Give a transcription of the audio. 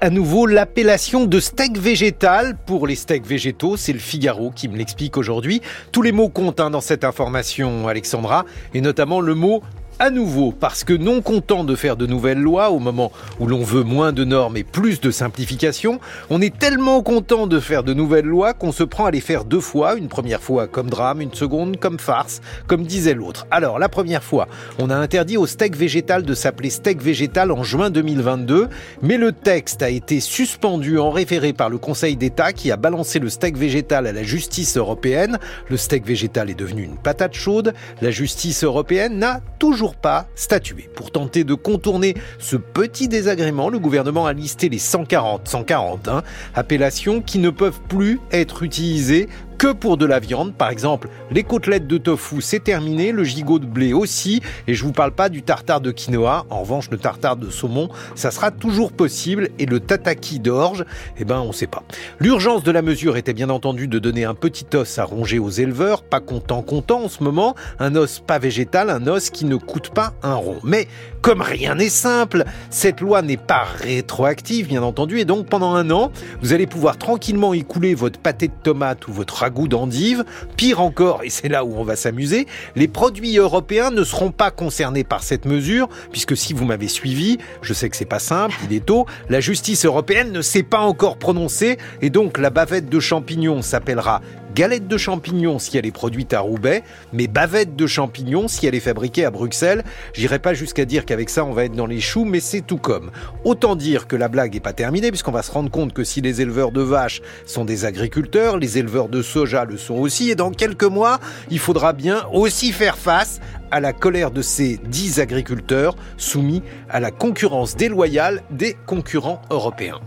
à nouveau l'appellation de steak végétal pour les steaks végétaux. C'est le Figaro qui me l'explique aujourd'hui. Tous les mots comptent hein, dans cette information, Alexandra, et notamment le mot à nouveau, parce que non content de faire de nouvelles lois au moment où l'on veut moins de normes et plus de simplification, on est tellement content de faire de nouvelles lois qu'on se prend à les faire deux fois, une première fois comme drame, une seconde comme farce, comme disait l'autre. Alors, la première fois, on a interdit au steak végétal de s'appeler steak végétal en juin 2022, mais le texte a été suspendu en référé par le Conseil d'État qui a balancé le steak végétal à la justice européenne. Le steak végétal est devenu une patate chaude. La justice européenne n'a toujours pas statué. Pour tenter de contourner ce petit désagrément, le gouvernement a listé les 140, 140 hein, appellations qui ne peuvent plus être utilisées que pour de la viande. Par exemple, les côtelettes de tofu, c'est terminé, le gigot de blé aussi, et je vous parle pas du tartare de quinoa. En revanche, le tartare de saumon, ça sera toujours possible, et le tataki d'orge, eh ben, on sait pas. L'urgence de la mesure était bien entendu de donner un petit os à ronger aux éleveurs, pas content content en ce moment, un os pas végétal, un os qui ne coûte pas un rond. Mais comme rien n'est simple, cette loi n'est pas rétroactive, bien entendu, et donc pendant un an, vous allez pouvoir tranquillement écouler votre pâté de tomate ou votre ragoût d'endive. Pire encore, et c'est là où on va s'amuser, les produits européens ne seront pas concernés par cette mesure, puisque si vous m'avez suivi, je sais que c'est pas simple, il est tôt, la justice européenne ne s'est pas encore prononcée, et donc la bavette de champignons s'appellera galette de champignons si elle est produite à Roubaix, mais bavette de champignons si elle est fabriquée à Bruxelles. J'irai pas jusqu'à dire qu'avec ça on va être dans les choux, mais c'est tout comme. Autant dire que la blague est pas terminée, puisqu'on va se rendre compte que si les éleveurs de vaches sont des agriculteurs, les éleveurs de soja le sont aussi, et dans quelques mois, il faudra bien aussi faire face à la colère de ces dix agriculteurs soumis à la concurrence déloyale des concurrents européens.